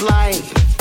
life.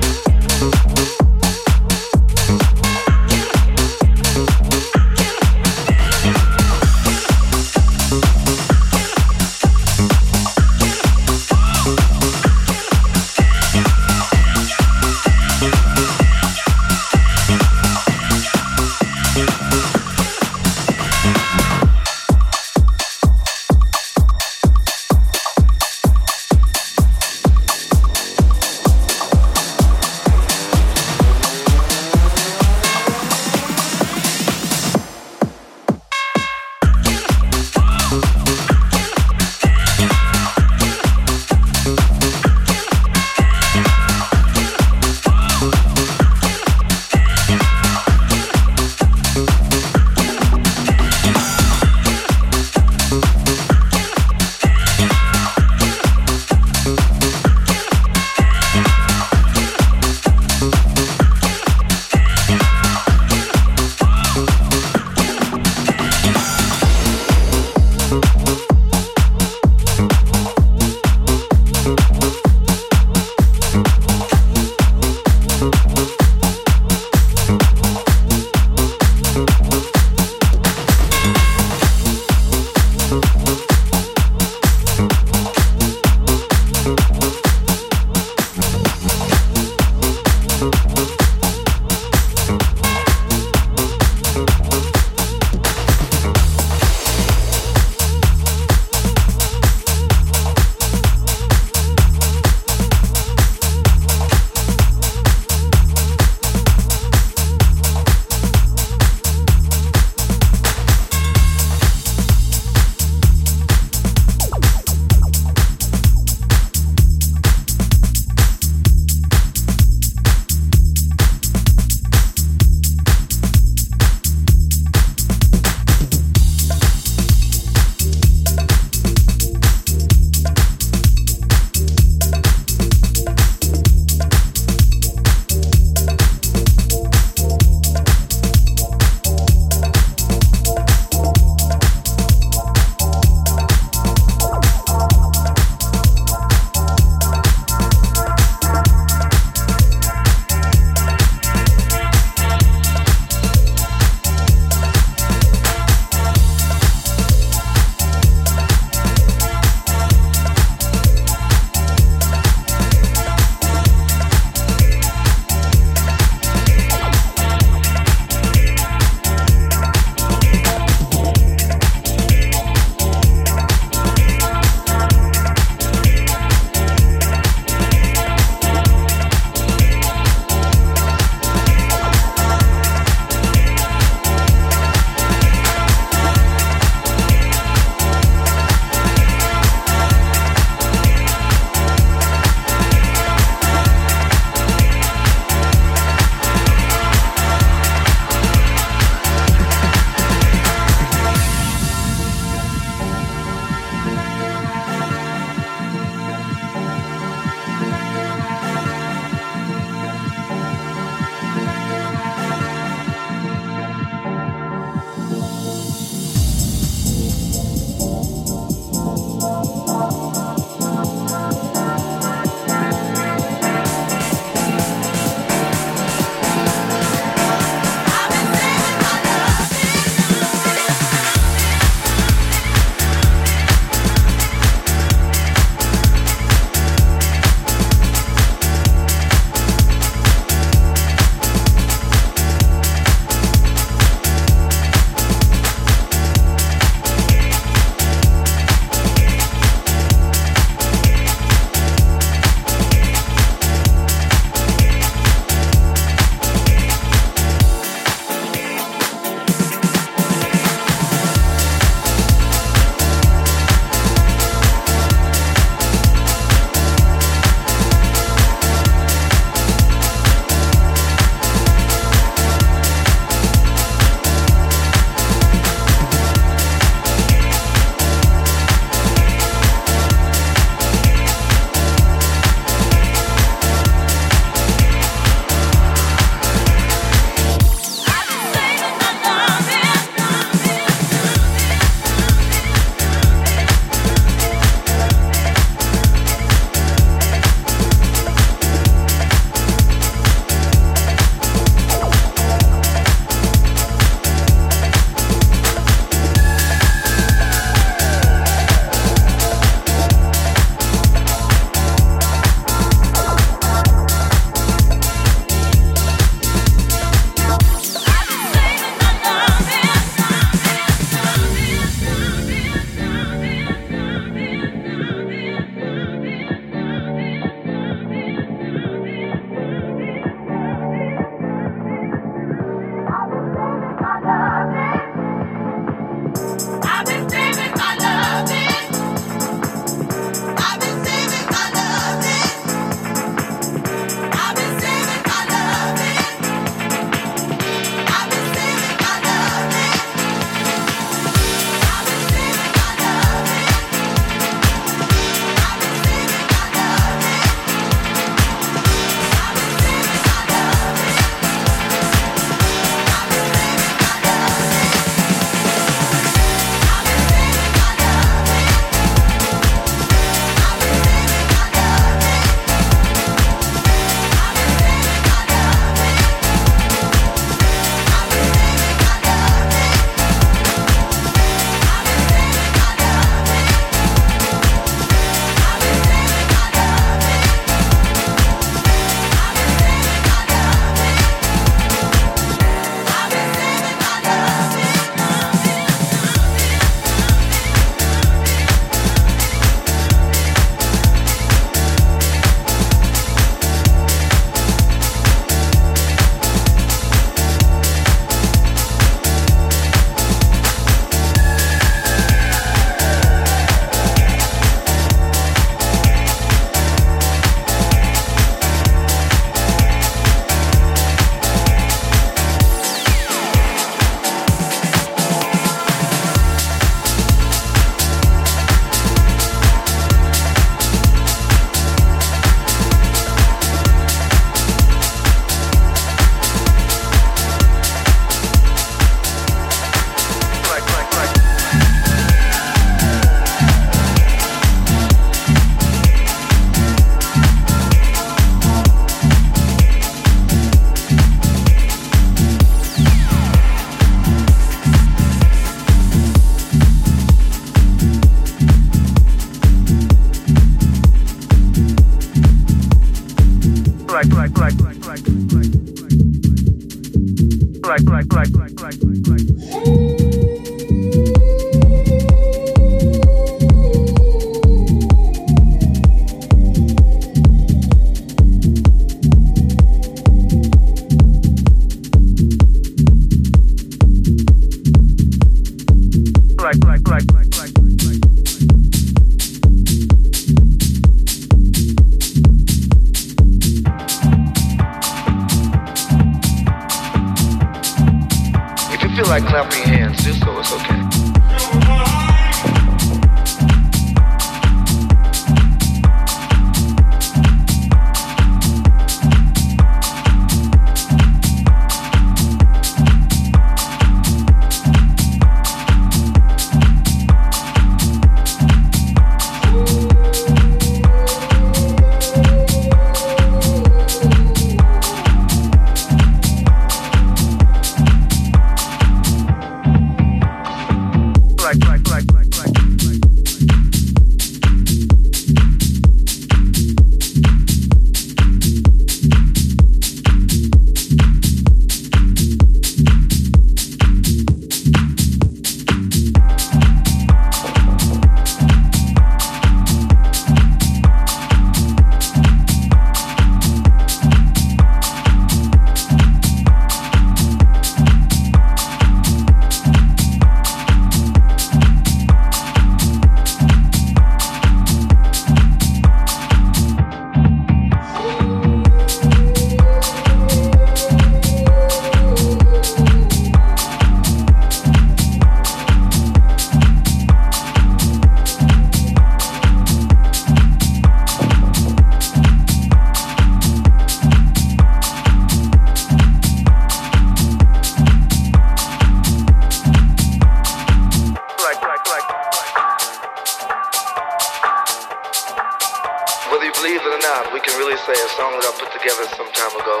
can really say a song that I put together some time ago,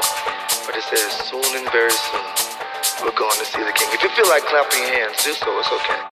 but it says soon and very soon we're going to see the king. If you feel like clapping your hands, do so. It's okay.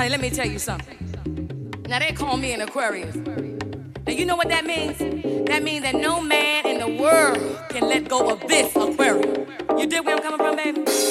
Honey, let me tell you something. Now they call me an Aquarius. Now you know what that means? That means that no man in the world can let go of this Aquarius. You dig where I'm coming from, baby?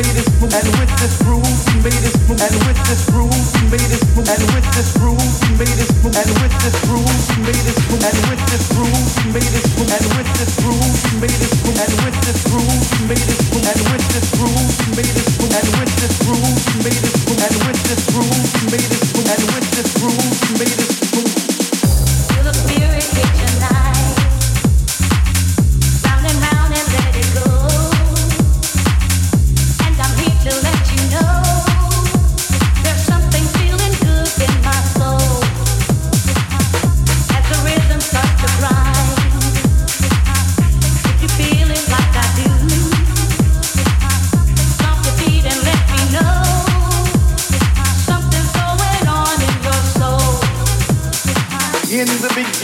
made this and with this groove, made move, and with this groove, made move, and with this groove, made move, and with this groove, made move, and with this groove, made move, and with this groove, made move, and with this groove, made move, and with this groove, made move, and with this groove, made move, and with this groove, made move, and with this groove, made move. Feel the spirit in your.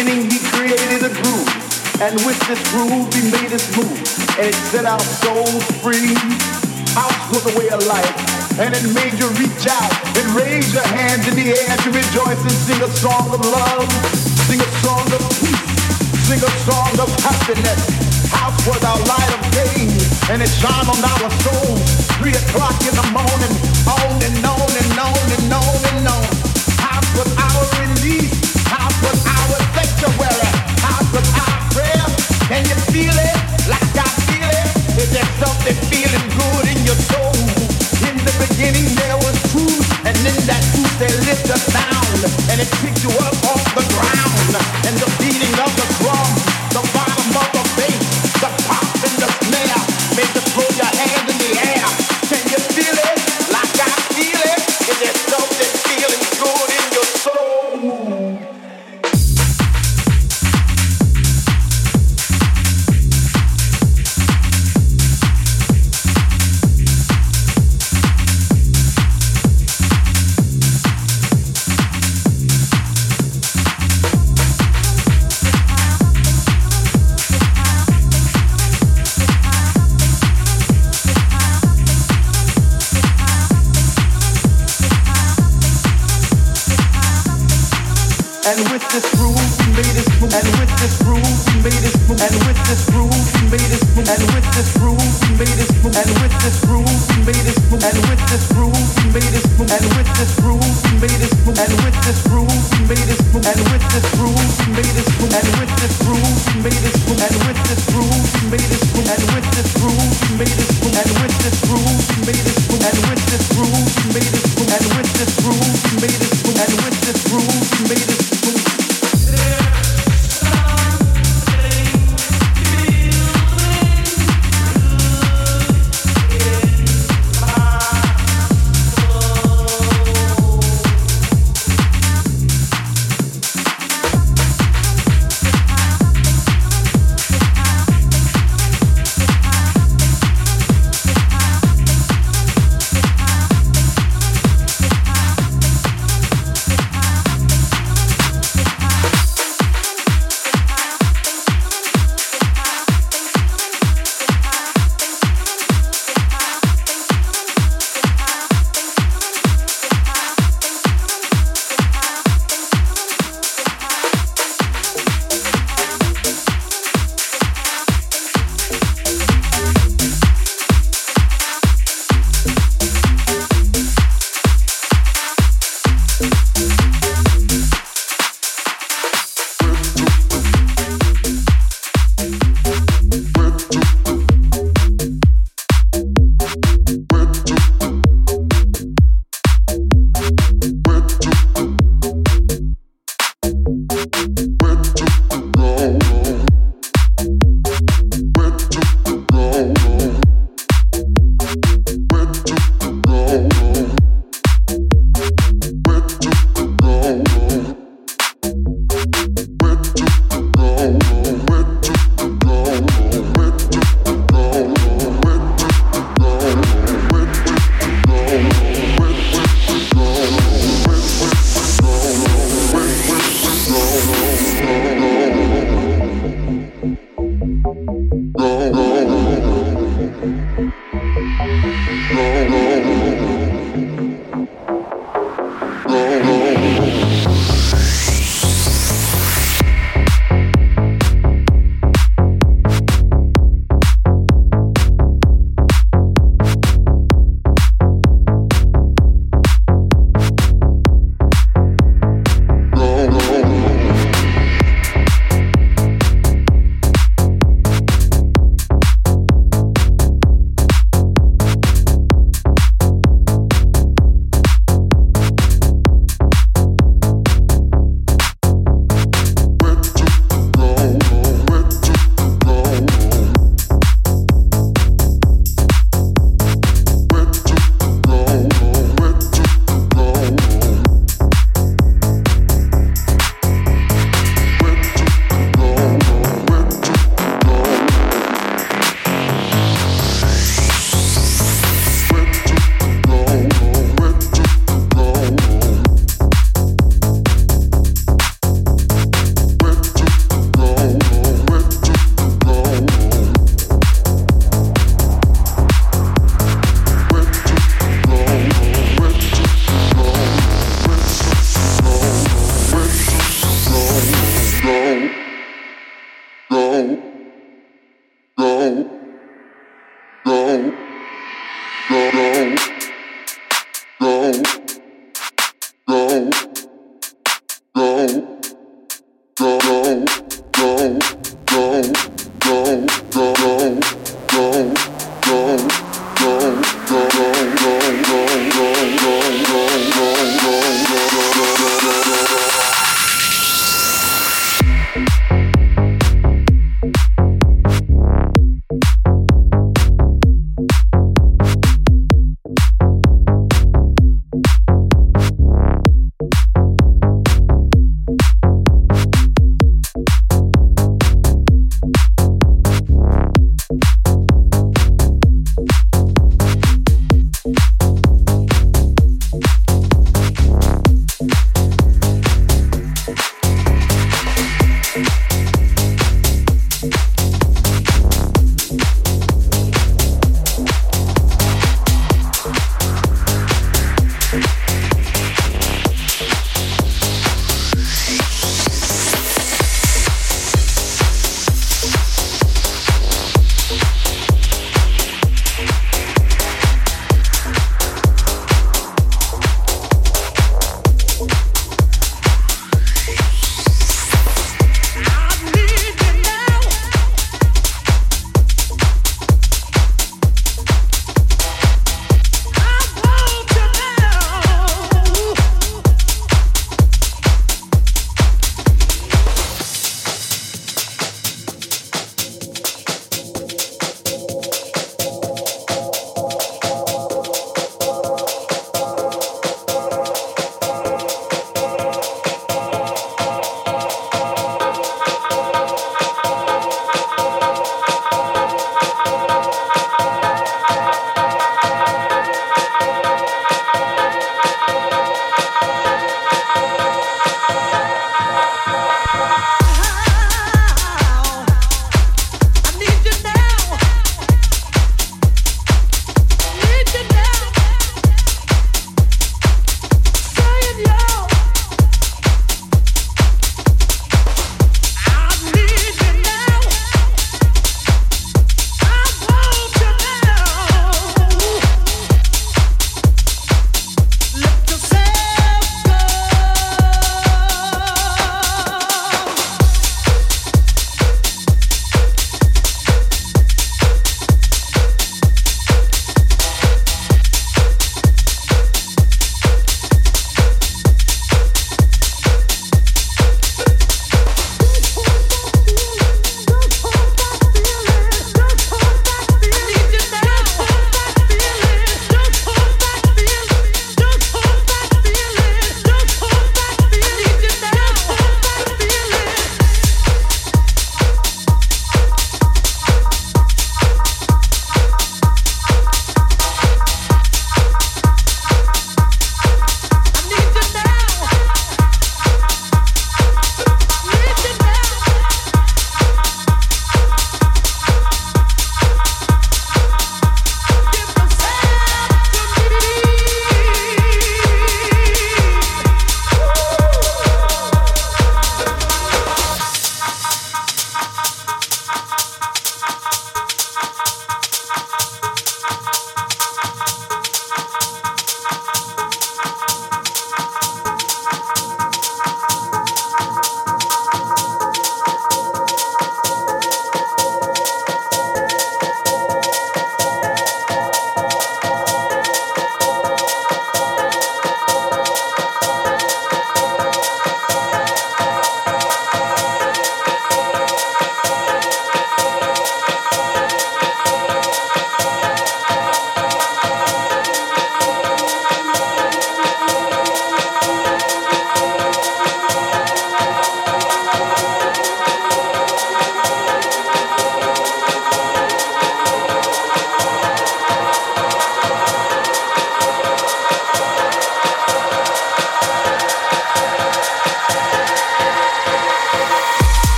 beginning, he created a groove. And with this groove, he made us move. And it set our souls free. Out was the way of life. And it made you reach out and raise your hands in the air to rejoice and sing a song of love. Sing a song of peace. Sing a song of happiness. House was our light of day. And it shone on our souls. Three o'clock in the morning. On and on and on and on and on. House was our release. House was our and then that truth they lift a sound. And it picked you up off the ground, and the beating of the drum,